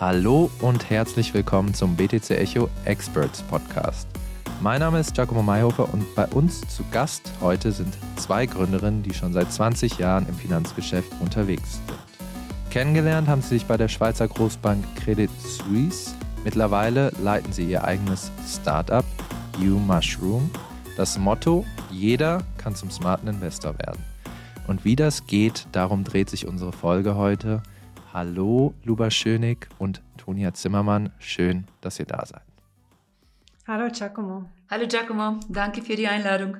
Hallo und herzlich willkommen zum BTC Echo Experts Podcast. Mein Name ist Giacomo Mayhofer und bei uns zu Gast heute sind zwei Gründerinnen, die schon seit 20 Jahren im Finanzgeschäft unterwegs sind. Kennengelernt haben sie sich bei der Schweizer Großbank Credit Suisse. Mittlerweile leiten sie ihr eigenes Startup, You Mushroom. Das Motto, jeder kann zum smarten Investor werden. Und wie das geht, darum dreht sich unsere Folge heute. Hallo, Luba Schönig und Tonia Zimmermann. Schön, dass ihr da seid. Hallo, Giacomo. Hallo, Giacomo. Danke für die Einladung.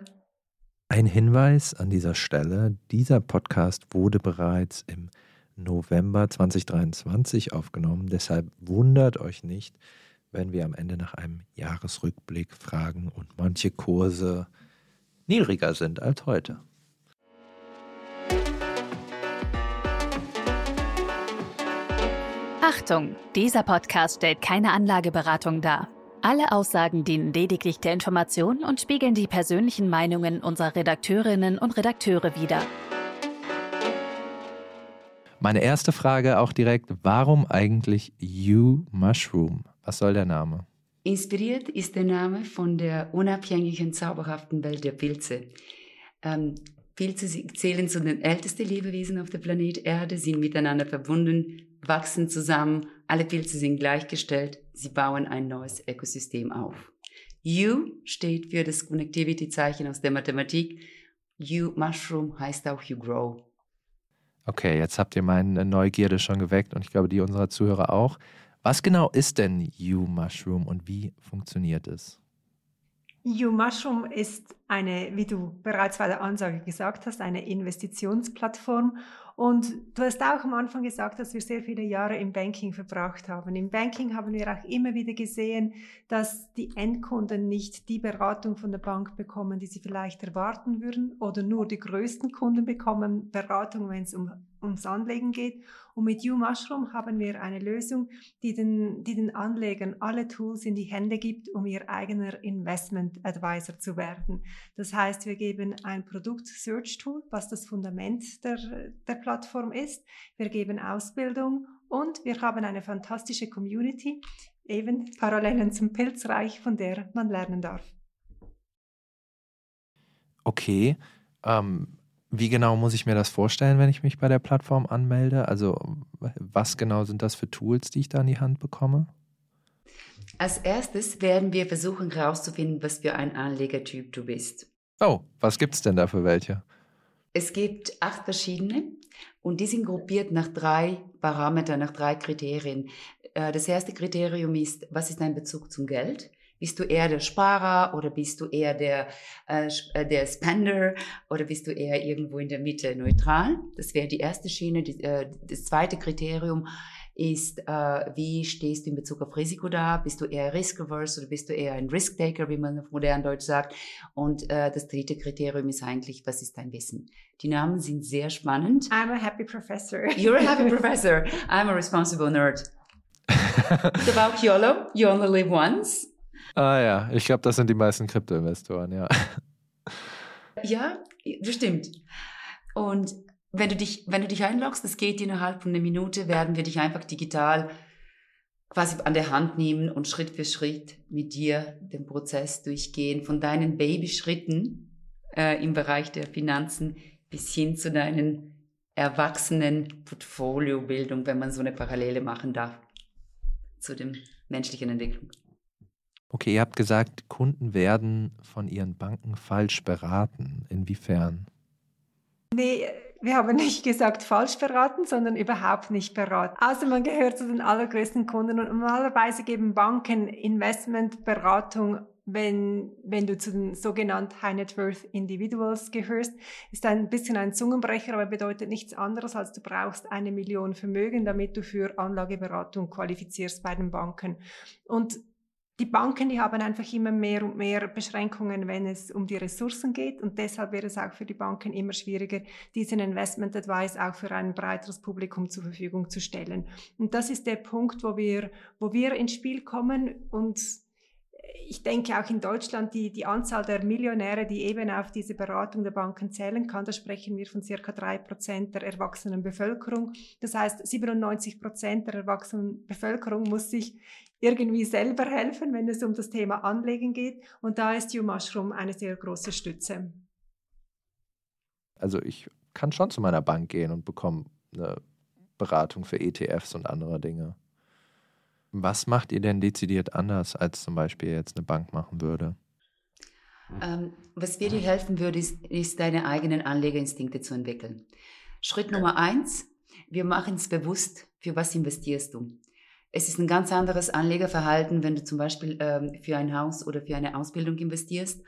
Ein Hinweis an dieser Stelle: Dieser Podcast wurde bereits im November 2023 aufgenommen. Deshalb wundert euch nicht, wenn wir am Ende nach einem Jahresrückblick fragen und manche Kurse niedriger sind als heute. Achtung, dieser Podcast stellt keine Anlageberatung dar. Alle Aussagen dienen lediglich der Information und spiegeln die persönlichen Meinungen unserer Redakteurinnen und Redakteure wider. Meine erste Frage auch direkt, warum eigentlich You Mushroom? Was soll der Name? Inspiriert ist der Name von der unabhängigen, zauberhaften Welt der Pilze. Ähm, Pilze zählen zu den ältesten Lebewesen auf dem Planet Erde, sind miteinander verbunden, wachsen zusammen, alle Pilze sind gleichgestellt, sie bauen ein neues Ökosystem auf. U steht für das Connectivity-Zeichen aus der Mathematik. U Mushroom heißt auch You Grow. Okay, jetzt habt ihr meine Neugierde schon geweckt und ich glaube die unserer Zuhörer auch. Was genau ist denn You Mushroom und wie funktioniert es? You Mushroom ist eine, wie du bereits bei der Ansage gesagt hast, eine Investitionsplattform. Und du hast auch am Anfang gesagt, dass wir sehr viele Jahre im Banking verbracht haben. Im Banking haben wir auch immer wieder gesehen, dass die Endkunden nicht die Beratung von der Bank bekommen, die sie vielleicht erwarten würden, oder nur die größten Kunden bekommen Beratung, wenn es um ums Anlegen geht. Und mit You Mushroom haben wir eine Lösung, die den, die den Anlegern alle Tools in die Hände gibt, um ihr eigener Investment Advisor zu werden. Das heißt, wir geben ein Produkt Search Tool, was das Fundament der, der Plattform ist. Wir geben Ausbildung und wir haben eine fantastische Community, eben Parallelen zum Pilzreich, von der man lernen darf. Okay. Ähm, wie genau muss ich mir das vorstellen, wenn ich mich bei der Plattform anmelde? Also was genau sind das für Tools, die ich da in die Hand bekomme? Als erstes werden wir versuchen herauszufinden, was für ein Anlegertyp du bist. Oh, was gibt es denn da für welche? Es gibt acht verschiedene und die sind gruppiert nach drei Parametern, nach drei Kriterien. Äh, das erste Kriterium ist, was ist dein Bezug zum Geld? Bist du eher der Sparer oder bist du eher der, äh, äh, der Spender oder bist du eher irgendwo in der Mitte neutral? Das wäre die erste Schiene. Die, äh, das zweite Kriterium ist, äh, wie stehst du in Bezug auf Risiko da? Bist du eher risk-averse oder bist du eher ein Risk-Taker, wie man auf modern Deutsch sagt? Und äh, das dritte Kriterium ist eigentlich, was ist dein Wissen? Die Namen sind sehr spannend. I'm a happy professor. You're a happy professor. I'm a responsible nerd. It's about YOLO. You only live once. Ah ja, ich glaube, das sind die meisten Kryptoinvestoren, ja. Ja, das stimmt. Und wenn du dich, wenn du dich einloggst, das geht innerhalb von einer Minute, werden wir dich einfach digital quasi an der Hand nehmen und Schritt für Schritt mit dir den Prozess durchgehen, von deinen Babyschritten äh, im Bereich der Finanzen bis hin zu deinen erwachsenen Portfoliobildung, wenn man so eine Parallele machen darf zu dem menschlichen Entwicklung. Okay, ihr habt gesagt, Kunden werden von ihren Banken falsch beraten. Inwiefern? Nee, wir haben nicht gesagt falsch beraten, sondern überhaupt nicht beraten. Außer man gehört zu den allergrößten Kunden und normalerweise geben Banken Investmentberatung wenn, wenn du zu den sogenannten High Net Worth Individuals gehörst, ist ein bisschen ein Zungenbrecher, aber bedeutet nichts anderes, als du brauchst eine Million Vermögen, damit du für Anlageberatung qualifizierst bei den Banken. Und die Banken, die haben einfach immer mehr und mehr Beschränkungen, wenn es um die Ressourcen geht. Und deshalb wäre es auch für die Banken immer schwieriger, diesen Investment Advice auch für ein breiteres Publikum zur Verfügung zu stellen. Und das ist der Punkt, wo wir, wo wir ins Spiel kommen und ich denke auch in Deutschland die, die Anzahl der Millionäre, die eben auf diese Beratung der Banken zählen kann, da sprechen wir von circa drei Prozent der erwachsenen Bevölkerung. Das heißt, 97 Prozent der erwachsenen Bevölkerung muss sich irgendwie selber helfen, wenn es um das Thema Anlegen geht. Und da ist U-Mushroom eine sehr große Stütze. Also ich kann schon zu meiner Bank gehen und bekomme eine Beratung für ETFs und andere Dinge. Was macht ihr denn dezidiert anders, als zum Beispiel jetzt eine Bank machen würde? Ähm, was mir dir helfen würde, ist, ist deine eigenen Anlegerinstinkte zu entwickeln. Schritt Nummer eins, wir machen es bewusst, für was investierst du. Es ist ein ganz anderes Anlegerverhalten, wenn du zum Beispiel ähm, für ein Haus oder für eine Ausbildung investierst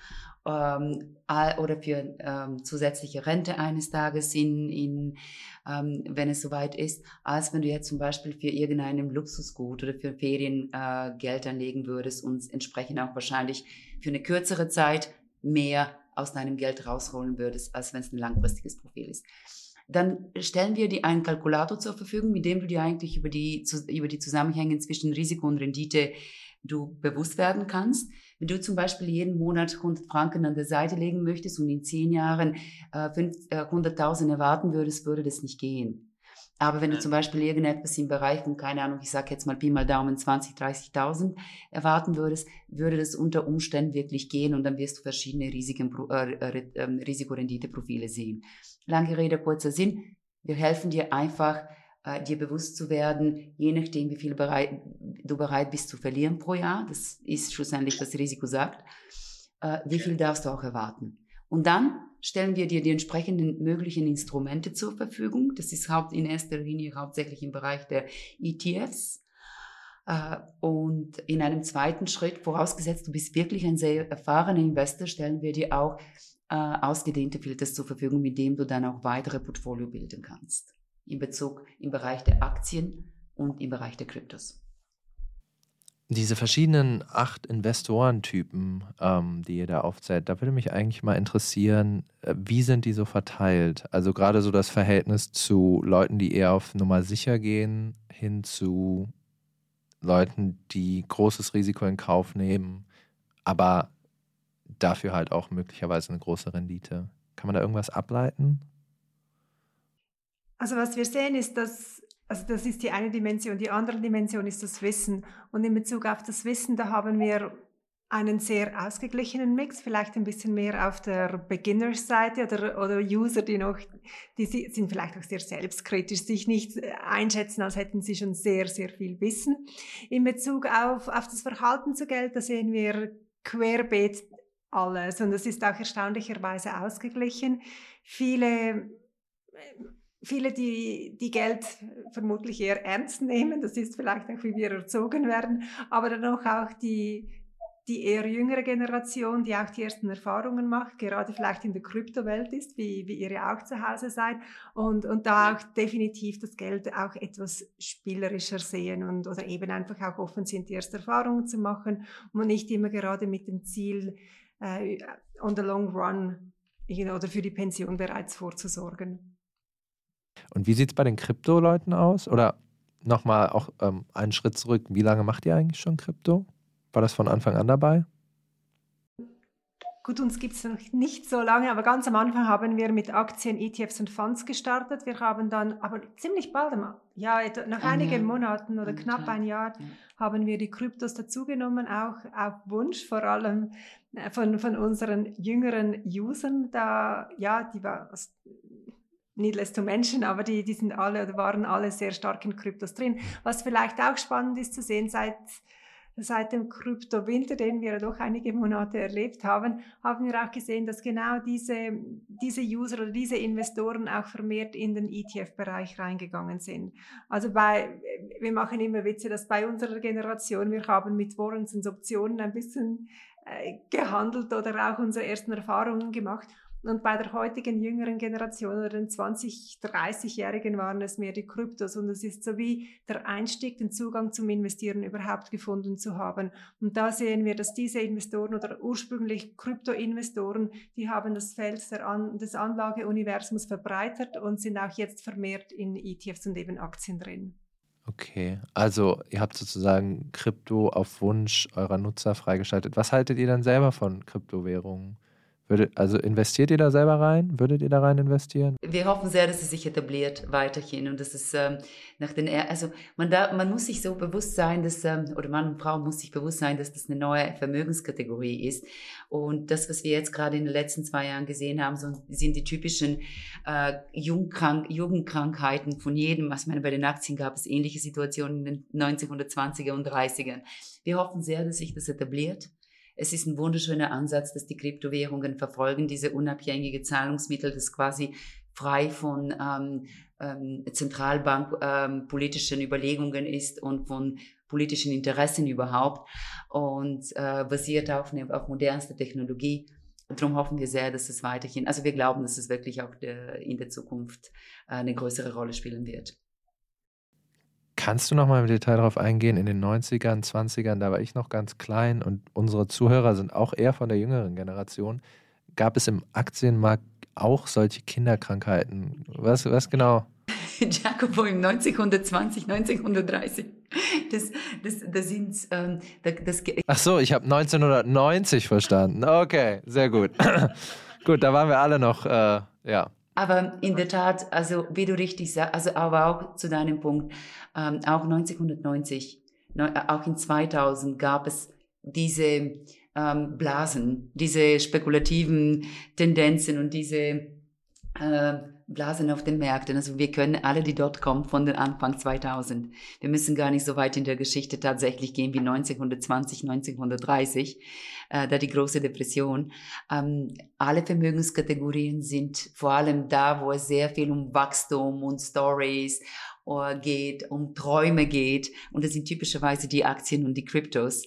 ähm, oder für ähm, zusätzliche Rente eines Tages, in, in, ähm, wenn es soweit ist, als wenn du jetzt zum Beispiel für irgendeinem Luxusgut oder für Ferien äh, Geld anlegen würdest und entsprechend auch wahrscheinlich für eine kürzere Zeit mehr aus deinem Geld rausholen würdest, als wenn es ein langfristiges Profil ist. Dann stellen wir dir einen Kalkulator zur Verfügung, mit dem du dir eigentlich über die, über die Zusammenhänge zwischen Risiko und Rendite du bewusst werden kannst. Wenn du zum Beispiel jeden Monat 100 Franken an der Seite legen möchtest und in zehn Jahren äh, 100.000 äh, erwarten würdest, würde das nicht gehen. Aber wenn du zum Beispiel irgendetwas im Bereich von, keine Ahnung, ich sage jetzt mal Pi mal Daumen 20, 30.000 erwarten würdest, würde das unter Umständen wirklich gehen und dann wirst du verschiedene Risiken, äh, äh, ähm, Risikorenditeprofile sehen. Lange Rede, kurzer Sinn. Wir helfen dir einfach, äh, dir bewusst zu werden, je nachdem, wie viel bereit, du bereit bist zu verlieren pro Jahr, das ist schlussendlich das Risiko sagt, äh, wie viel darfst du auch erwarten. Und dann stellen wir dir die entsprechenden möglichen Instrumente zur Verfügung. Das ist in erster Linie hauptsächlich im Bereich der ETFs. Äh, und in einem zweiten Schritt, vorausgesetzt du bist wirklich ein sehr erfahrener Investor, stellen wir dir auch äh, ausgedehnte Filters zur Verfügung, mit dem du dann auch weitere Portfolio bilden kannst in Bezug im Bereich der Aktien und im Bereich der Kryptos. Diese verschiedenen acht Investorentypen, ähm, die ihr da aufzählt, da würde mich eigentlich mal interessieren, äh, wie sind die so verteilt? Also gerade so das Verhältnis zu Leuten, die eher auf Nummer sicher gehen, hin zu Leuten, die großes Risiko in Kauf nehmen, aber dafür halt auch möglicherweise eine große Rendite. Kann man da irgendwas ableiten? Also was wir sehen ist, dass, also das ist die eine Dimension, die andere Dimension ist das Wissen. Und in Bezug auf das Wissen, da haben wir einen sehr ausgeglichenen Mix, vielleicht ein bisschen mehr auf der Beginner-Seite oder, oder User, die noch, die sind vielleicht auch sehr selbstkritisch, sich nicht einschätzen, als hätten sie schon sehr, sehr viel Wissen. In Bezug auf, auf das Verhalten zu Geld, da sehen wir querbeet alles und das ist auch erstaunlicherweise ausgeglichen. Viele viele, die, die Geld vermutlich eher ernst nehmen, das ist vielleicht auch, wie wir erzogen werden, aber dann auch die, die eher jüngere Generation, die auch die ersten Erfahrungen macht, gerade vielleicht in der Kryptowelt ist, wie, wie ihr ja auch zu Hause seid, und, und da auch definitiv das Geld auch etwas spielerischer sehen und oder eben einfach auch offen sind, die ersten Erfahrungen zu machen und nicht immer gerade mit dem Ziel, äh, on the long run oder für die Pension bereits vorzusorgen. Und wie sieht es bei den Krypto-Leuten aus? Oder nochmal auch ähm, einen Schritt zurück, wie lange macht ihr eigentlich schon Krypto? War das von Anfang an dabei? Gut, uns gibt es noch nicht so lange, aber ganz am Anfang haben wir mit Aktien, ETFs und Fonds gestartet. Wir haben dann, aber ziemlich bald, ja, nach ein einigen. Monaten oder knapp ein Jahr, ja. haben wir die Kryptos dazugenommen, auch auf Wunsch vor allem äh, von, von unseren jüngeren Usern. Da, ja, die war, needless to mention, aber die, die sind alle waren alle sehr stark in Kryptos drin. Was vielleicht auch spannend ist zu sehen, seit, seit dem Kryptowinter, den wir doch einige Monate erlebt haben, haben wir auch gesehen, dass genau diese, diese User oder diese Investoren auch vermehrt in den ETF-Bereich reingegangen sind. Also bei, wir machen immer Witze, dass bei unserer Generation, wir haben mit Warrants und Optionen ein bisschen äh, gehandelt oder auch unsere ersten Erfahrungen gemacht. Und bei der heutigen jüngeren Generation oder den 20-, 30-Jährigen waren es mehr die Kryptos. Und es ist so wie der Einstieg, den Zugang zum Investieren überhaupt gefunden zu haben. Und da sehen wir, dass diese Investoren oder ursprünglich Krypto-Investoren, die haben das Feld An des Anlageuniversums verbreitert und sind auch jetzt vermehrt in ETFs und eben Aktien drin. Okay, also ihr habt sozusagen Krypto auf Wunsch eurer Nutzer freigeschaltet. Was haltet ihr dann selber von Kryptowährungen? Würdet, also investiert ihr da selber rein? Würdet ihr da rein investieren? Wir hoffen sehr, dass es sich etabliert weiterhin und dass es ähm, nach den, also man, da, man muss sich so bewusst sein, dass, ähm, oder Mann und Frau muss sich bewusst sein, dass das eine neue Vermögenskategorie ist. Und das, was wir jetzt gerade in den letzten zwei Jahren gesehen haben, so, sind die typischen äh, Jugendkrank Jugendkrankheiten von jedem. Was ich meine, bei den Aktien gab es ähnliche Situationen in den 1920er und 30ern. Wir hoffen sehr, dass sich das etabliert es ist ein wunderschöner Ansatz, dass die Kryptowährungen verfolgen, diese unabhängige Zahlungsmittel, das quasi frei von ähm, ähm, zentralbankpolitischen ähm, Überlegungen ist und von politischen Interessen überhaupt und äh, basiert auf, ne, auf modernster Technologie. Darum hoffen wir sehr, dass es weiterhin, also wir glauben, dass es wirklich auch de, in der Zukunft äh, eine größere Rolle spielen wird. Kannst du noch mal im Detail darauf eingehen? In den 90ern, 20ern, da war ich noch ganz klein und unsere Zuhörer sind auch eher von der jüngeren Generation. Gab es im Aktienmarkt auch solche Kinderkrankheiten? Was, was genau? Jacopo im 1920, 1930. Das, das, das sind. Ähm, das, Ach so, ich habe 1990 verstanden. Okay, sehr gut. gut, da waren wir alle noch, äh, ja. Aber in der Tat, also wie du richtig sagst, also aber auch zu deinem Punkt, ähm, auch 1990, ne, auch in 2000 gab es diese ähm, Blasen, diese spekulativen Tendenzen und diese äh, Blasen auf den Märkten. Also wir können alle, die dort kommen, von den Anfang 2000. Wir müssen gar nicht so weit in der Geschichte tatsächlich gehen wie 1920, 1930, äh, da die große Depression. Ähm, alle Vermögenskategorien sind vor allem da, wo es sehr viel um Wachstum und Stories äh, geht, um Träume geht. Und das sind typischerweise die Aktien und die Kryptos.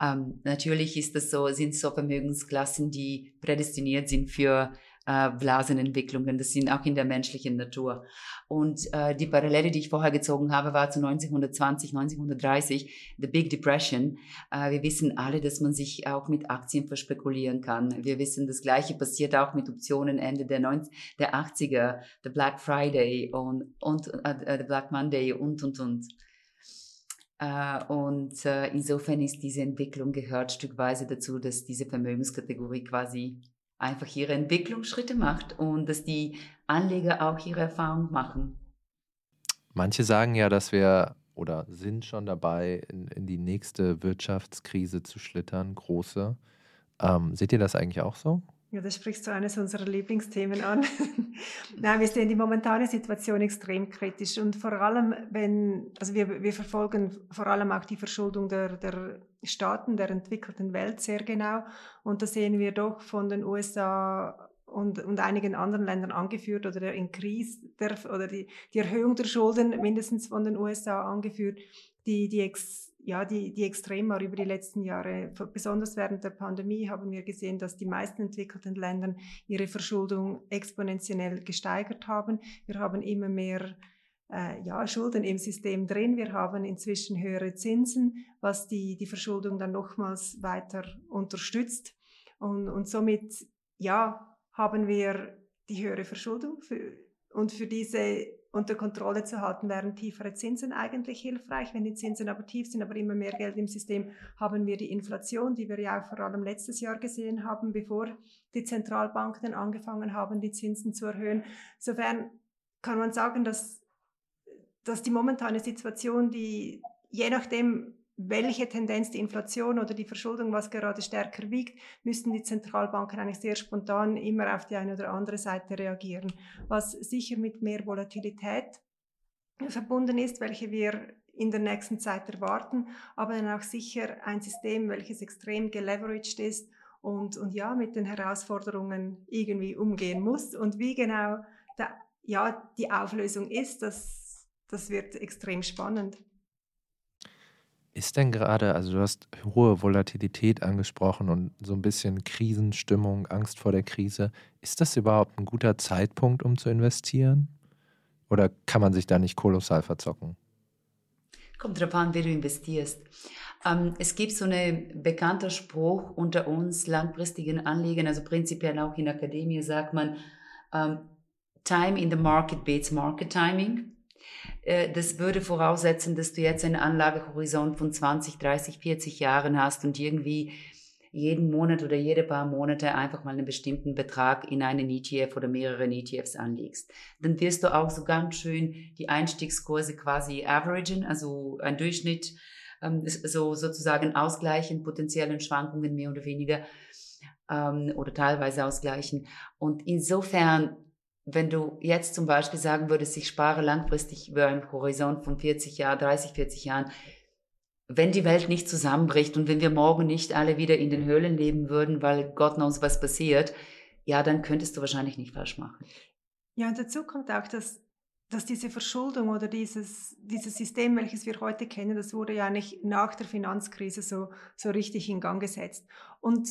Ähm, natürlich ist das so, sind so Vermögensklassen, die prädestiniert sind für äh, Blasenentwicklungen. Das sind auch in der menschlichen Natur. Und äh, die Parallele, die ich vorher gezogen habe, war zu 1920, 1930, the Big Depression. Äh, wir wissen alle, dass man sich auch mit Aktien verspekulieren kann. Wir wissen, das Gleiche passiert auch mit Optionen Ende der, 90, der 80er, the Black Friday und, und äh, the Black Monday und, und, und. Uh, und uh, insofern ist diese Entwicklung gehört stückweise dazu, dass diese Vermögenskategorie quasi einfach ihre Entwicklungsschritte macht und dass die Anleger auch ihre Erfahrung machen. Manche sagen ja, dass wir oder sind schon dabei, in, in die nächste Wirtschaftskrise zu schlittern, große. Ähm, seht ihr das eigentlich auch so? Ja, das sprichst du eines unserer Lieblingsthemen an. Nein, wir sehen die momentane Situation extrem kritisch und vor allem, wenn, also wir, wir verfolgen vor allem auch die Verschuldung der, der Staaten der entwickelten Welt sehr genau und da sehen wir doch von den USA und, und einigen anderen Ländern angeführt oder der Increase der, oder die, die Erhöhung der Schulden mindestens von den USA angeführt, die, die ex, ja, die, die extrem über die letzten Jahre. Besonders während der Pandemie haben wir gesehen, dass die meisten entwickelten Länder ihre Verschuldung exponentiell gesteigert haben. Wir haben immer mehr äh, ja, Schulden im System drin. Wir haben inzwischen höhere Zinsen, was die, die Verschuldung dann nochmals weiter unterstützt. Und, und somit, ja, haben wir die höhere Verschuldung. Für, und für diese unter Kontrolle zu halten, wären tiefere Zinsen eigentlich hilfreich. Wenn die Zinsen aber tief sind, aber immer mehr Geld im System, haben wir die Inflation, die wir ja auch vor allem letztes Jahr gesehen haben, bevor die Zentralbanken angefangen haben, die Zinsen zu erhöhen. Insofern kann man sagen, dass, dass die momentane Situation, die je nachdem, welche Tendenz die Inflation oder die Verschuldung, was gerade stärker wiegt, müssten die Zentralbanken eigentlich sehr spontan immer auf die eine oder andere Seite reagieren, was sicher mit mehr Volatilität verbunden ist, welche wir in der nächsten Zeit erwarten, aber dann auch sicher ein System, welches extrem geleveraged ist und, und ja, mit den Herausforderungen irgendwie umgehen muss. Und wie genau da, ja, die Auflösung ist, das, das wird extrem spannend. Ist denn gerade, also du hast hohe Volatilität angesprochen und so ein bisschen Krisenstimmung, Angst vor der Krise. Ist das überhaupt ein guter Zeitpunkt, um zu investieren? Oder kann man sich da nicht kolossal verzocken? Kommt drauf an, wie du investierst. Ähm, es gibt so einen bekannter Spruch unter uns langfristigen Anlegern, also prinzipiell auch in der Akademie sagt man, ähm, Time in the market beats market timing. Äh, das würde voraussetzen, dass du jetzt einen Anlagehorizont von 20, 30, 40 Jahren hast und irgendwie jeden Monat oder jede paar Monate einfach mal einen bestimmten Betrag in einen ETF oder mehrere ETFs anlegst. Dann wirst du auch so ganz schön die Einstiegskurse quasi averagen, also ein Durchschnitt, ähm, so sozusagen ausgleichen, potenziellen Schwankungen mehr oder weniger ähm, oder teilweise ausgleichen. Und insofern wenn du jetzt zum Beispiel sagen würdest, ich spare langfristig über einen Horizont von 40 Jahren, 30, 40 Jahren, wenn die Welt nicht zusammenbricht und wenn wir morgen nicht alle wieder in den Höhlen leben würden, weil Gott knows was passiert, ja, dann könntest du wahrscheinlich nicht falsch machen. Ja, und dazu kommt auch, dass, dass diese Verschuldung oder dieses, dieses System, welches wir heute kennen, das wurde ja nicht nach der Finanzkrise so, so richtig in Gang gesetzt. Und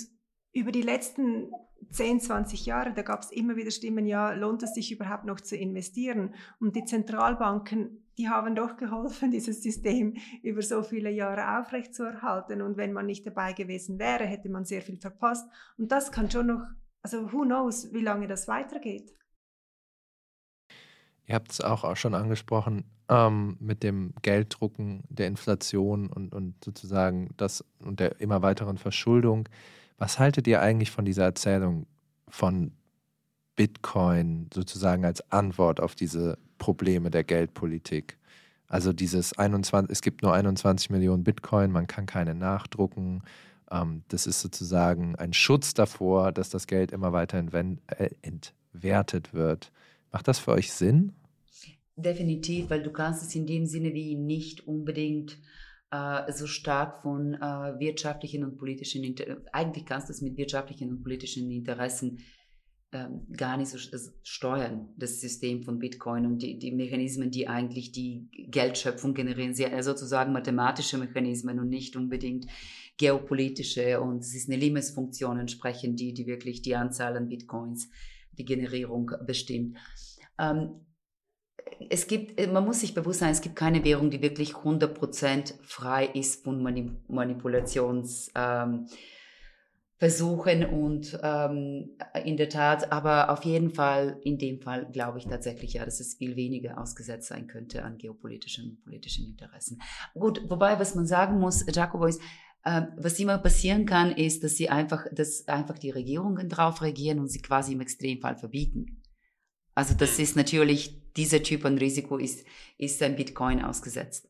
über die letzten 10, 20 Jahre, da gab es immer wieder Stimmen, ja, lohnt es sich überhaupt noch zu investieren? Und die Zentralbanken, die haben doch geholfen, dieses System über so viele Jahre aufrechtzuerhalten. Und wenn man nicht dabei gewesen wäre, hätte man sehr viel verpasst. Und das kann schon noch, also who knows, wie lange das weitergeht. Ihr habt es auch schon angesprochen ähm, mit dem Gelddrucken der Inflation und, und sozusagen das und der immer weiteren Verschuldung. Was haltet ihr eigentlich von dieser Erzählung von Bitcoin sozusagen als Antwort auf diese Probleme der Geldpolitik? Also dieses 21, es gibt nur 21 Millionen Bitcoin, man kann keine nachdrucken. Ähm, das ist sozusagen ein Schutz davor, dass das Geld immer weiter äh, entwertet wird. Macht das für euch Sinn? Definitiv, weil du kannst es in dem Sinne wie nicht unbedingt äh, so stark von äh, wirtschaftlichen und politischen, Inter eigentlich kannst du es mit wirtschaftlichen und politischen Interessen ähm, gar nicht so steuern, das System von Bitcoin und die, die Mechanismen, die eigentlich die Geldschöpfung generieren, sehr äh, sozusagen mathematische Mechanismen und nicht unbedingt geopolitische und es ist eine Limes-Funktion entsprechend, die, die wirklich die Anzahl an Bitcoins, die Generierung bestimmt. Ähm, es gibt, äh, man muss sich bewusst sein, es gibt keine Währung, die wirklich 100% frei ist von Manipulationsversuchen ähm, und ähm, in der Tat, aber auf jeden Fall, in dem Fall glaube ich tatsächlich ja, dass es viel weniger ausgesetzt sein könnte an geopolitischen und politischen Interessen. Gut, wobei, was man sagen muss, Jacobo ist, äh, was immer passieren kann, ist, dass sie einfach, dass einfach die Regierungen drauf reagieren und sie quasi im Extremfall verbieten. Also das ist natürlich, dieser Typ von Risiko ist, ist ein Bitcoin ausgesetzt.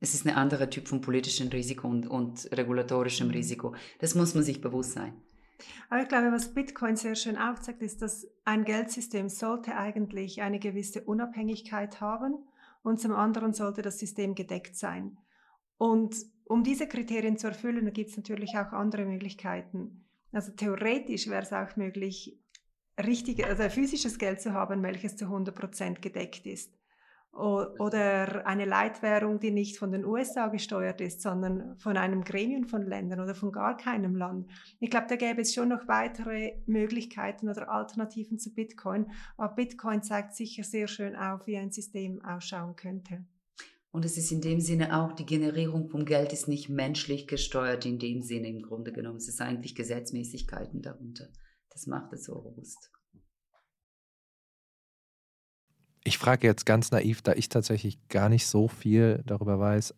Es ist ein anderer Typ von politischem Risiko und, und regulatorischem mhm. Risiko. Das muss man sich bewusst sein. Aber ich glaube, was Bitcoin sehr schön aufzeigt, ist, dass ein Geldsystem sollte eigentlich eine gewisse Unabhängigkeit haben und zum anderen sollte das System gedeckt sein. Und um diese Kriterien zu erfüllen, gibt es natürlich auch andere Möglichkeiten. Also theoretisch wäre es auch möglich, richtige, also physisches Geld zu haben, welches zu 100% gedeckt ist. Oder eine Leitwährung, die nicht von den USA gesteuert ist, sondern von einem Gremium von Ländern oder von gar keinem Land. Ich glaube, da gäbe es schon noch weitere Möglichkeiten oder Alternativen zu Bitcoin. Aber Bitcoin zeigt sicher sehr schön auf, wie ein System ausschauen könnte. Und es ist in dem Sinne auch, die Generierung vom Geld ist nicht menschlich gesteuert in dem Sinne im Grunde genommen. Es ist eigentlich Gesetzmäßigkeiten darunter. Das macht es so robust. Ich frage jetzt ganz naiv, da ich tatsächlich gar nicht so viel darüber weiß.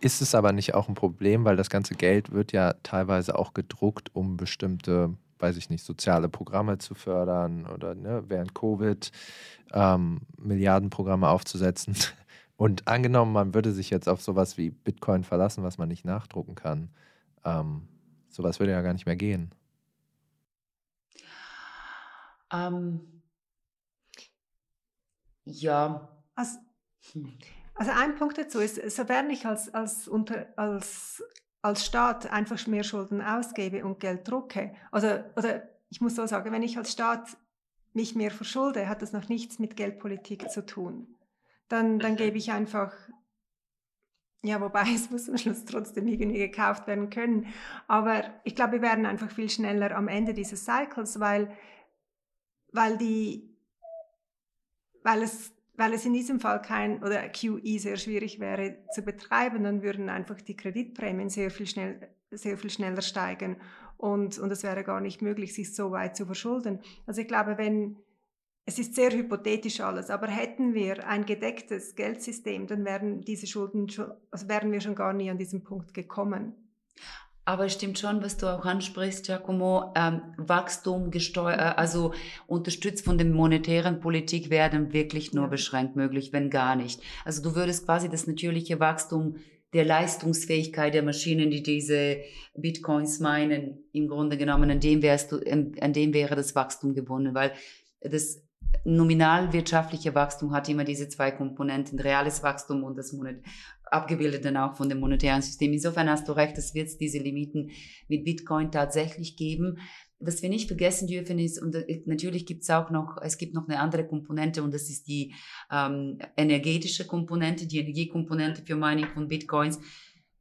Ist es aber nicht auch ein Problem, weil das ganze Geld wird ja teilweise auch gedruckt, um bestimmte, weiß ich nicht, soziale Programme zu fördern oder ne, während Covid ähm, Milliardenprogramme aufzusetzen. Und angenommen, man würde sich jetzt auf sowas wie Bitcoin verlassen, was man nicht nachdrucken kann, ähm, sowas würde ja gar nicht mehr gehen. Ähm, ja. Also, also ein Punkt dazu ist, so werden ich als, als, unter, als, als Staat einfach mehr Schulden ausgebe und Geld drucke, also, oder ich muss so sagen, wenn ich als Staat mich mehr verschulde, hat das noch nichts mit Geldpolitik zu tun. Dann, dann gebe ich einfach ja, wobei es muss am Schluss trotzdem irgendwie gekauft werden können. Aber ich glaube, wir werden einfach viel schneller am Ende dieses Cycles, weil weil die, weil es, weil es in diesem Fall kein oder QE sehr schwierig wäre zu betreiben, dann würden einfach die Kreditprämien sehr viel schnell, sehr viel schneller steigen und, und es wäre gar nicht möglich, sich so weit zu verschulden. Also ich glaube, wenn, es ist sehr hypothetisch alles, aber hätten wir ein gedecktes Geldsystem, dann wären diese Schulden schon, also wären wir schon gar nie an diesen Punkt gekommen. Aber es stimmt schon, was du auch ansprichst, Giacomo. Ähm, Wachstum gesteuert, äh, also unterstützt von der monetären Politik werden wirklich nur beschränkt möglich, wenn gar nicht. Also du würdest quasi das natürliche Wachstum der Leistungsfähigkeit der Maschinen, die diese Bitcoins meinen, im Grunde genommen, an dem, wärst du, an dem wäre das Wachstum gebunden, weil das nominalwirtschaftliche Wachstum hat immer diese zwei Komponenten, reales Wachstum und das Monet abgebildet dann auch von dem monetären System. Insofern hast du recht, es wird diese Limiten mit Bitcoin tatsächlich geben. Was wir nicht vergessen dürfen ist, und äh, natürlich gibt es auch noch, es gibt noch eine andere Komponente und das ist die ähm, energetische Komponente, die Energiekomponente für Mining von Bitcoins.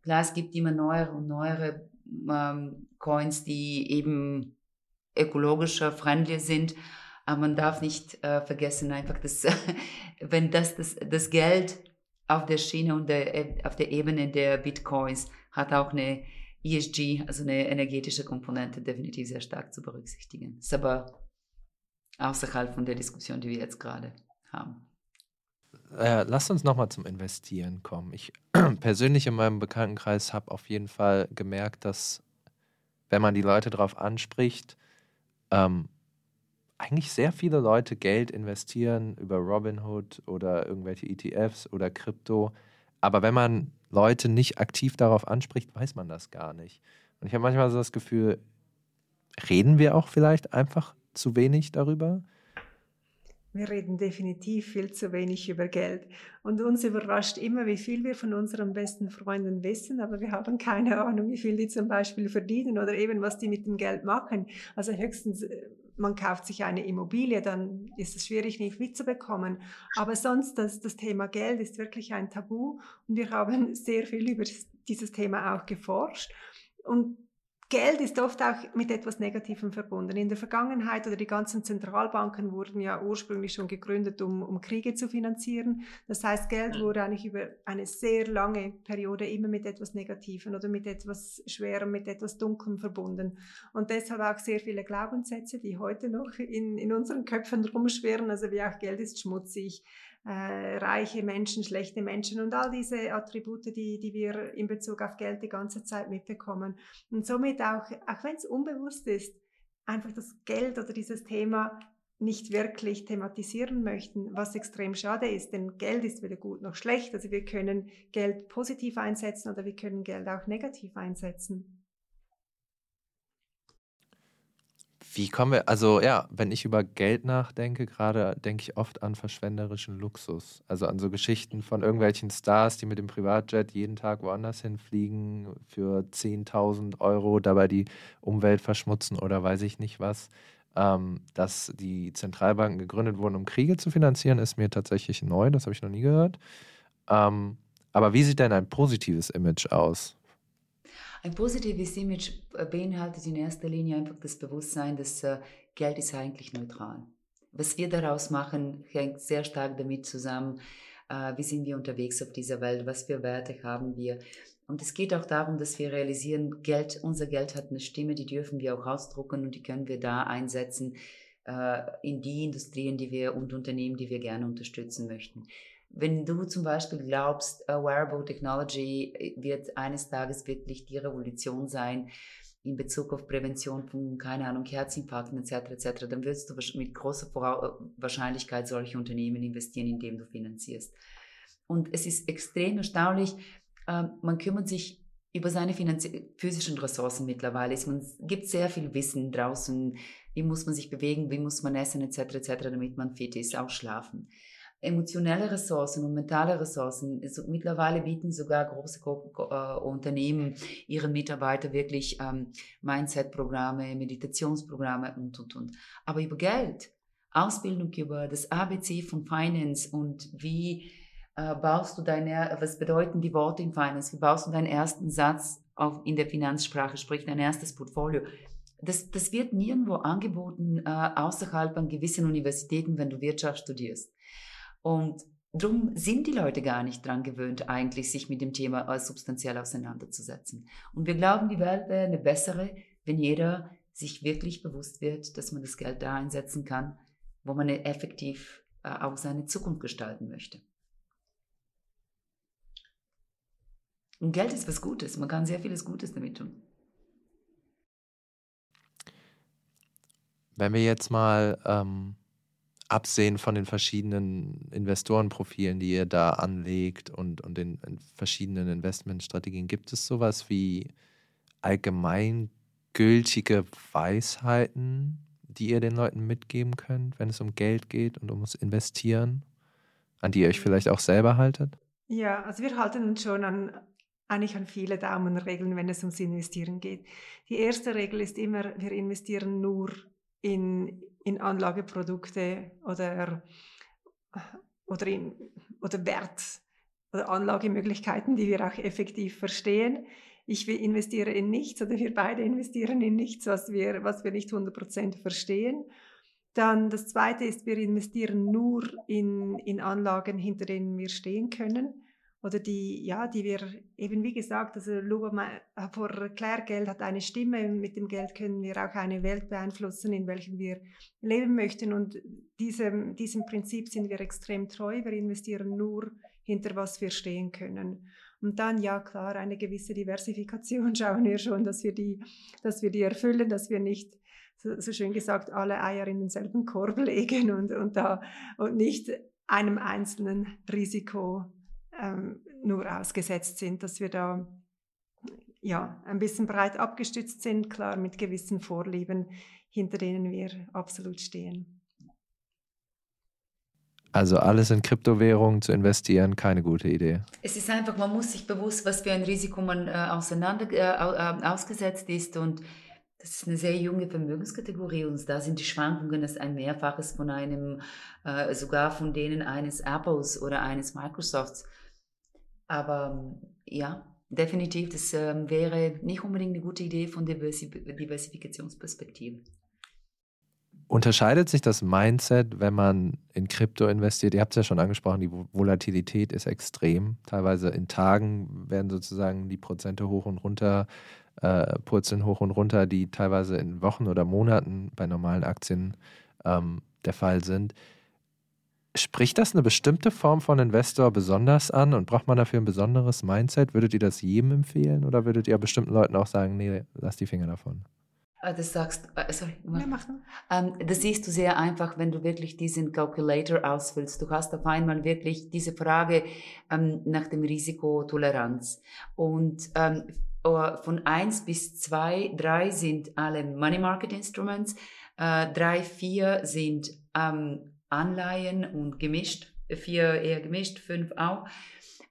Klar, es gibt immer neuere und neuere ähm, Coins, die eben ökologischer, friendlier sind. Aber man darf nicht äh, vergessen, einfach, dass wenn das, das, das Geld auf der Schiene und der, äh, auf der Ebene der Bitcoins hat auch eine ESG, also eine energetische Komponente, definitiv sehr stark zu berücksichtigen. Ist aber außerhalb von der Diskussion, die wir jetzt gerade haben. Äh, lasst uns nochmal zum Investieren kommen. Ich persönlich in meinem Bekanntenkreis habe auf jeden Fall gemerkt, dass wenn man die Leute darauf anspricht, ähm, eigentlich sehr viele Leute Geld investieren über Robinhood oder irgendwelche ETFs oder Krypto. Aber wenn man Leute nicht aktiv darauf anspricht, weiß man das gar nicht. Und ich habe manchmal so das Gefühl, reden wir auch vielleicht einfach zu wenig darüber? Wir reden definitiv viel zu wenig über Geld. Und uns überrascht immer, wie viel wir von unseren besten Freunden wissen, aber wir haben keine Ahnung, wie viel die zum Beispiel verdienen oder eben was die mit dem Geld machen. Also höchstens äh, man kauft sich eine Immobilie, dann ist es schwierig, nicht mitzubekommen. Aber sonst, das, das Thema Geld ist wirklich ein Tabu und wir haben sehr viel über dieses Thema auch geforscht. Und Geld ist oft auch mit etwas Negativem verbunden. In der Vergangenheit oder die ganzen Zentralbanken wurden ja ursprünglich schon gegründet, um, um Kriege zu finanzieren. Das heißt, Geld wurde eigentlich über eine sehr lange Periode immer mit etwas Negativem oder mit etwas Schwerem, mit etwas Dunklem verbunden. Und deshalb auch sehr viele Glaubenssätze, die heute noch in, in unseren Köpfen rumschwirren. Also wie auch Geld ist schmutzig, äh, reiche Menschen, schlechte Menschen und all diese Attribute, die, die wir in Bezug auf Geld die ganze Zeit mitbekommen. Und somit auch, auch wenn es unbewusst ist, einfach das Geld oder dieses Thema nicht wirklich thematisieren möchten, was extrem schade ist, denn Geld ist weder gut noch schlecht. Also wir können Geld positiv einsetzen oder wir können Geld auch negativ einsetzen. Wie kommen wir, also ja, wenn ich über Geld nachdenke, gerade denke ich oft an verschwenderischen Luxus. Also an so Geschichten von irgendwelchen Stars, die mit dem Privatjet jeden Tag woanders hinfliegen für 10.000 Euro, dabei die Umwelt verschmutzen oder weiß ich nicht was. Ähm, dass die Zentralbanken gegründet wurden, um Kriege zu finanzieren, ist mir tatsächlich neu, das habe ich noch nie gehört. Ähm, aber wie sieht denn ein positives Image aus ein positives Image äh, beinhaltet in erster Linie einfach das Bewusstsein, dass äh, Geld ist eigentlich neutral. Was wir daraus machen, hängt sehr stark damit zusammen, äh, wie sind wir unterwegs auf dieser Welt, was für Werte haben wir. Und es geht auch darum, dass wir realisieren, Geld, unser Geld hat eine Stimme, die dürfen wir auch ausdrucken und die können wir da einsetzen in die Industrien, die wir und Unternehmen, die wir gerne unterstützen möchten wenn du zum Beispiel glaubst, uh, Wearable Technology äh, wird eines Tages wirklich die Revolution sein in Bezug auf Prävention von, keine Ahnung, Herzinfarkten etc., etc., dann wirst du mit großer äh, Wahrscheinlichkeit solche Unternehmen investieren, indem du finanzierst. Und es ist extrem erstaunlich, äh, man kümmert sich über seine physischen Ressourcen mittlerweile. Es gibt sehr viel Wissen draußen, wie muss man sich bewegen, wie muss man essen etc., etc., damit man fit ist, auch schlafen emotionelle Ressourcen und mentale Ressourcen. Also mittlerweile bieten sogar große äh, Unternehmen ihren Mitarbeitern wirklich ähm, Mindset-Programme, Meditationsprogramme und, und, und. Aber über Geld, Ausbildung über das ABC von Finance und wie äh, baust du deine, was bedeuten die Worte in Finance, wie baust du deinen ersten Satz auf, in der Finanzsprache, sprich dein erstes Portfolio. Das, das wird nirgendwo angeboten äh, außerhalb an gewissen Universitäten, wenn du Wirtschaft studierst. Und darum sind die Leute gar nicht dran gewöhnt, eigentlich sich mit dem Thema als substanziell auseinanderzusetzen. Und wir glauben, die Welt wäre eine bessere, wenn jeder sich wirklich bewusst wird, dass man das Geld da einsetzen kann, wo man effektiv äh, auch seine Zukunft gestalten möchte. Und Geld ist was Gutes. Man kann sehr vieles Gutes damit tun. Wenn wir jetzt mal ähm, absehen von den verschiedenen Investorenprofilen, die ihr da anlegt und, und den verschiedenen Investmentstrategien, gibt es sowas wie allgemeingültige Weisheiten, die ihr den Leuten mitgeben könnt, wenn es um Geld geht und ums Investieren, an die ihr euch vielleicht auch selber haltet? Ja, also wir halten uns schon an eigentlich an viele Daumenregeln, wenn es ums Investieren geht. Die erste Regel ist immer, wir investieren nur in, in Anlageprodukte oder, oder, in, oder Wert oder Anlagemöglichkeiten, die wir auch effektiv verstehen. Ich investiere in nichts oder wir beide investieren in nichts, was wir, was wir nicht 100% verstehen. Dann das Zweite ist, wir investieren nur in, in Anlagen, hinter denen wir stehen können oder die, ja, die wir eben wie gesagt, also Luba vor Klärgeld hat eine Stimme, mit dem Geld können wir auch eine Welt beeinflussen, in welcher wir leben möchten. Und diesem, diesem Prinzip sind wir extrem treu, wir investieren nur hinter was wir stehen können. Und dann, ja klar, eine gewisse Diversifikation. Schauen wir schon, dass wir die, dass wir die erfüllen, dass wir nicht so, so schön gesagt alle Eier in denselben Korb legen und, und da und nicht einem einzelnen Risiko ähm, nur ausgesetzt sind, dass wir da ja, ein bisschen breit abgestützt sind, klar mit gewissen Vorlieben, hinter denen wir absolut stehen. Also alles in Kryptowährungen zu investieren, keine gute Idee. Es ist einfach, man muss sich bewusst, was für ein Risiko man äh, auseinander äh, äh ausgesetzt ist und das ist eine sehr junge Vermögenskategorie und da sind die Schwankungen das ein Mehrfaches von einem, äh, sogar von denen eines Apples oder eines Microsofts. Aber ja, definitiv, das ähm, wäre nicht unbedingt eine gute Idee von Diversifikationsperspektive. Unterscheidet sich das Mindset, wenn man in Krypto investiert? Ihr habt es ja schon angesprochen, die Volatilität ist extrem. Teilweise in Tagen werden sozusagen die Prozente hoch und runter, äh, purzeln hoch und runter, die teilweise in Wochen oder Monaten bei normalen Aktien ähm, der Fall sind. Spricht das eine bestimmte Form von Investor besonders an und braucht man dafür ein besonderes Mindset? Würdet ihr das jedem empfehlen oder würdet ihr bestimmten Leuten auch sagen, nee, lass die Finger davon? Ah, das sagst äh, sorry. Mach ähm, das siehst du sehr einfach, wenn du wirklich diesen Calculator ausfüllst. Du hast auf einmal wirklich diese Frage ähm, nach dem Risikotoleranz. Und ähm, oh, von eins bis zwei, drei sind alle Money Market Instruments, äh, drei, vier sind ähm, Anleihen und gemischt, vier eher gemischt, fünf auch.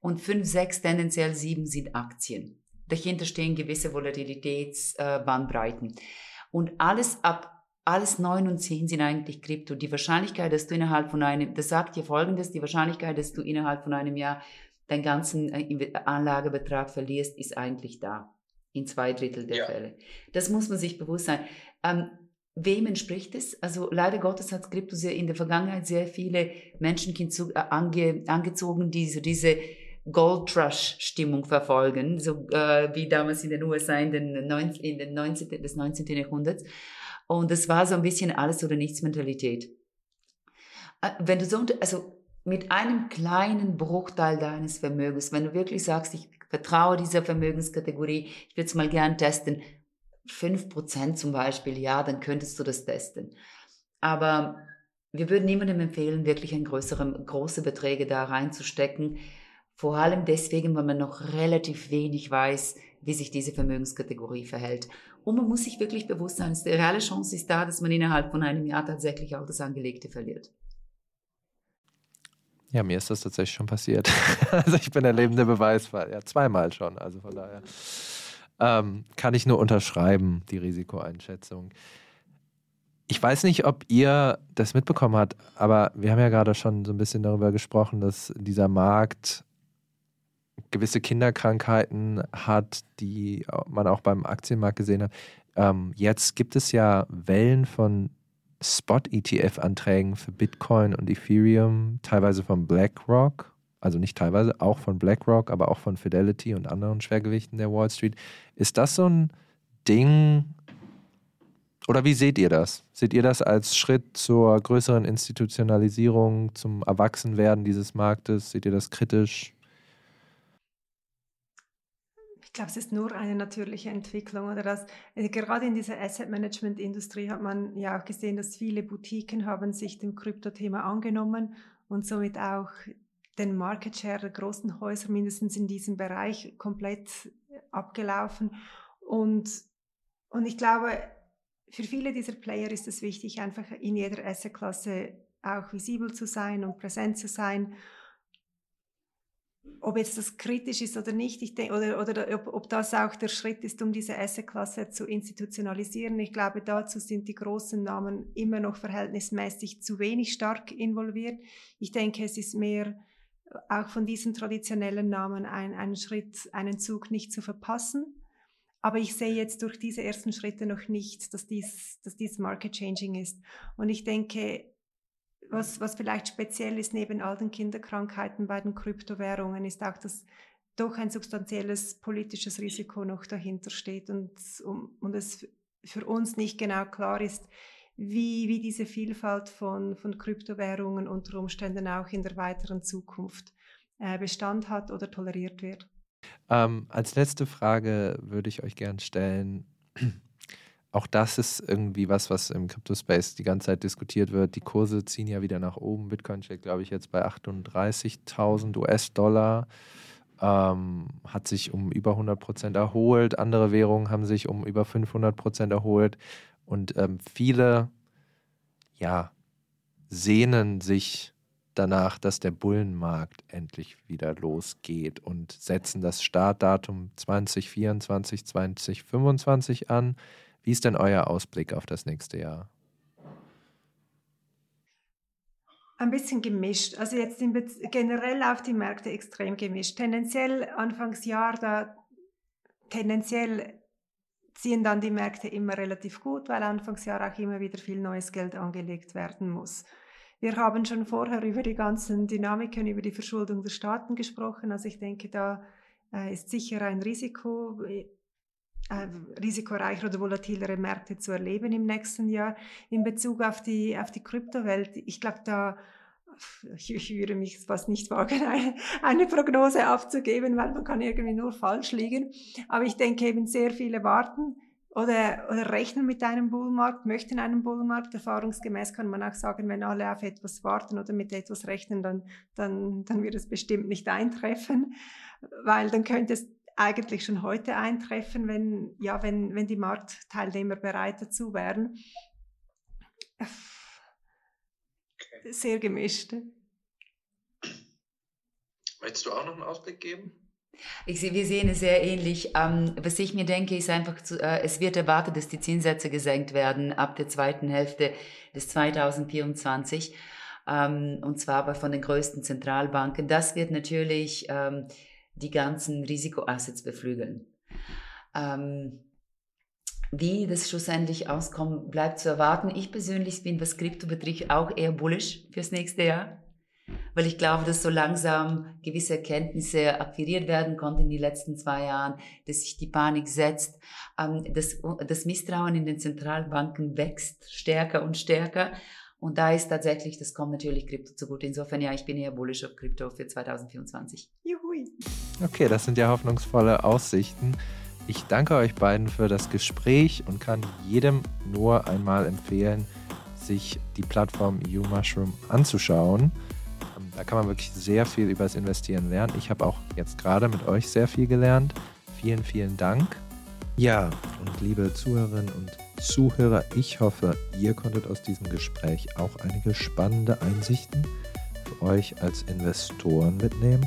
Und fünf, sechs, tendenziell sieben sind Aktien. Dahinter stehen gewisse Volatilitätsbandbreiten. Äh, und alles ab alles neun und zehn sind eigentlich Krypto. Die Wahrscheinlichkeit, dass du innerhalb von einem, das sagt dir folgendes, die Wahrscheinlichkeit, dass du innerhalb von einem Jahr deinen ganzen äh, Anlagebetrag verlierst, ist eigentlich da. In zwei Drittel der ja. Fälle. Das muss man sich bewusst sein. Ähm, Wem entspricht es? Also leider Gottes hat Krypto sehr in der Vergangenheit sehr viele Menschen äh, ange, angezogen, die so diese Gold Rush Stimmung verfolgen, so äh, wie damals in den USA in den, 19, in den 19, des 19. Jahrhunderts. Und das war so ein bisschen alles oder nichts Mentalität. Äh, wenn du so, also mit einem kleinen Bruchteil deines Vermögens, wenn du wirklich sagst, ich vertraue dieser Vermögenskategorie, ich würde es mal gern testen, 5% zum Beispiel, ja, dann könntest du das testen. Aber wir würden niemandem empfehlen, wirklich ein größere, große Beträge da reinzustecken. Vor allem deswegen, weil man noch relativ wenig weiß, wie sich diese Vermögenskategorie verhält. Und man muss sich wirklich bewusst sein, die reale Chance ist da, dass man innerhalb von einem Jahr tatsächlich auch das Angelegte verliert. Ja, mir ist das tatsächlich schon passiert. also ich bin der lebende Beweisfall. Ja, zweimal schon. Also von daher. Ähm, kann ich nur unterschreiben, die Risikoeinschätzung. Ich weiß nicht, ob ihr das mitbekommen habt, aber wir haben ja gerade schon so ein bisschen darüber gesprochen, dass dieser Markt gewisse Kinderkrankheiten hat, die man auch beim Aktienmarkt gesehen hat. Ähm, jetzt gibt es ja Wellen von Spot-ETF-Anträgen für Bitcoin und Ethereum, teilweise von BlackRock also nicht teilweise, auch von BlackRock, aber auch von Fidelity und anderen Schwergewichten der Wall Street. Ist das so ein Ding, oder wie seht ihr das? Seht ihr das als Schritt zur größeren Institutionalisierung, zum Erwachsenwerden dieses Marktes? Seht ihr das kritisch? Ich glaube, es ist nur eine natürliche Entwicklung oder das äh, gerade in dieser Asset Management Industrie hat man ja auch gesehen, dass viele Boutiquen haben sich dem Kryptothema angenommen und somit auch den Market Share der großen Häuser mindestens in diesem Bereich komplett abgelaufen und und ich glaube, für viele dieser Player ist es wichtig, einfach in jeder Asset-Klasse auch visibel zu sein und präsent zu sein. Ob jetzt das kritisch ist oder nicht, ich denke, oder, oder ob, ob das auch der Schritt ist, um diese Asset-Klasse zu institutionalisieren. Ich glaube, dazu sind die großen Namen immer noch verhältnismäßig zu wenig stark involviert. Ich denke, es ist mehr auch von diesen traditionellen Namen ein, einen Schritt, einen Zug nicht zu verpassen aber ich sehe jetzt durch diese ersten Schritte noch nicht, dass dies, dass dies Market Changing ist. Und ich denke, was, was vielleicht speziell ist neben all den Kinderkrankheiten bei den Kryptowährungen, ist auch, dass doch ein substanzielles politisches Risiko noch dahinter steht und, und es für uns nicht genau klar ist, wie, wie diese Vielfalt von, von Kryptowährungen unter Umständen auch in der weiteren Zukunft äh, Bestand hat oder toleriert wird. Ähm, als letzte Frage würde ich euch gerne stellen. Auch das ist irgendwie was, was im Crypto-Space die ganze Zeit diskutiert wird. Die Kurse ziehen ja wieder nach oben. Bitcoin steht, glaube ich, jetzt bei 38.000 US-Dollar. Ähm, hat sich um über 100 Prozent erholt. Andere Währungen haben sich um über 500 Prozent erholt. Und ähm, viele, ja, sehnen sich danach, dass der Bullenmarkt endlich wieder losgeht und setzen das Startdatum 2024, 2025 an. Wie ist denn euer Ausblick auf das nächste Jahr? Ein bisschen gemischt. Also jetzt generell auf die Märkte extrem gemischt. Tendenziell Anfangsjahr, da tendenziell ziehen dann die Märkte immer relativ gut, weil Anfangsjahr auch immer wieder viel neues Geld angelegt werden muss. Wir haben schon vorher über die ganzen Dynamiken, über die Verschuldung der Staaten gesprochen. Also ich denke, da äh, ist sicher ein Risiko, äh, risikoreichere oder volatilere Märkte zu erleben im nächsten Jahr. In Bezug auf die, auf die Kryptowelt, ich glaube, da ich, würde mich fast nicht wagen, eine, eine, Prognose abzugeben, weil man kann irgendwie nur falsch liegen. Aber ich denke eben, sehr viele warten oder, oder rechnen mit einem Bullmarkt, möchten einen Bullmarkt. Erfahrungsgemäß kann man auch sagen, wenn alle auf etwas warten oder mit etwas rechnen, dann, dann, dann wird es bestimmt nicht eintreffen, weil dann könnte es eigentlich schon heute eintreffen, wenn, ja, wenn, wenn die Marktteilnehmer bereit dazu wären. Sehr gemischt. Möchtest du auch noch einen Ausblick geben? Ich sehe, wir sehen es sehr ähnlich. Ähm, was ich mir denke, ist einfach, zu, äh, es wird erwartet, dass die Zinssätze gesenkt werden ab der zweiten Hälfte des 2024. Ähm, und zwar aber von den größten Zentralbanken. Das wird natürlich ähm, die ganzen Risikoassets beflügeln. Ähm, wie das schlussendlich auskommt, bleibt zu erwarten. Ich persönlich bin, was Krypto betrifft, auch eher bullish fürs nächste Jahr weil ich glaube, dass so langsam gewisse Erkenntnisse akquiriert werden konnten in den letzten zwei Jahren, dass sich die Panik setzt, ähm, dass das Misstrauen in den Zentralbanken wächst stärker und stärker. Und da ist tatsächlich, das kommt natürlich Krypto zugute. Insofern, ja, ich bin eher bullish auf Krypto für 2024. Juhui. Okay, das sind ja hoffnungsvolle Aussichten. Ich danke euch beiden für das Gespräch und kann jedem nur einmal empfehlen, sich die Plattform YouMushroom anzuschauen. Da kann man wirklich sehr viel über das Investieren lernen. Ich habe auch jetzt gerade mit euch sehr viel gelernt. Vielen, vielen Dank. Ja, und liebe Zuhörerinnen und Zuhörer, ich hoffe, ihr konntet aus diesem Gespräch auch einige spannende Einsichten für euch als Investoren mitnehmen.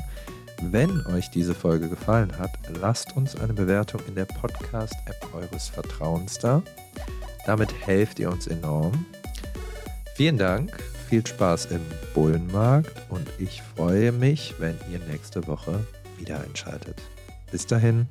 Wenn euch diese Folge gefallen hat, lasst uns eine Bewertung in der Podcast-App eures Vertrauens da. Damit helft ihr uns enorm. Vielen Dank viel Spaß im Bullenmarkt und ich freue mich, wenn ihr nächste Woche wieder einschaltet. Bis dahin.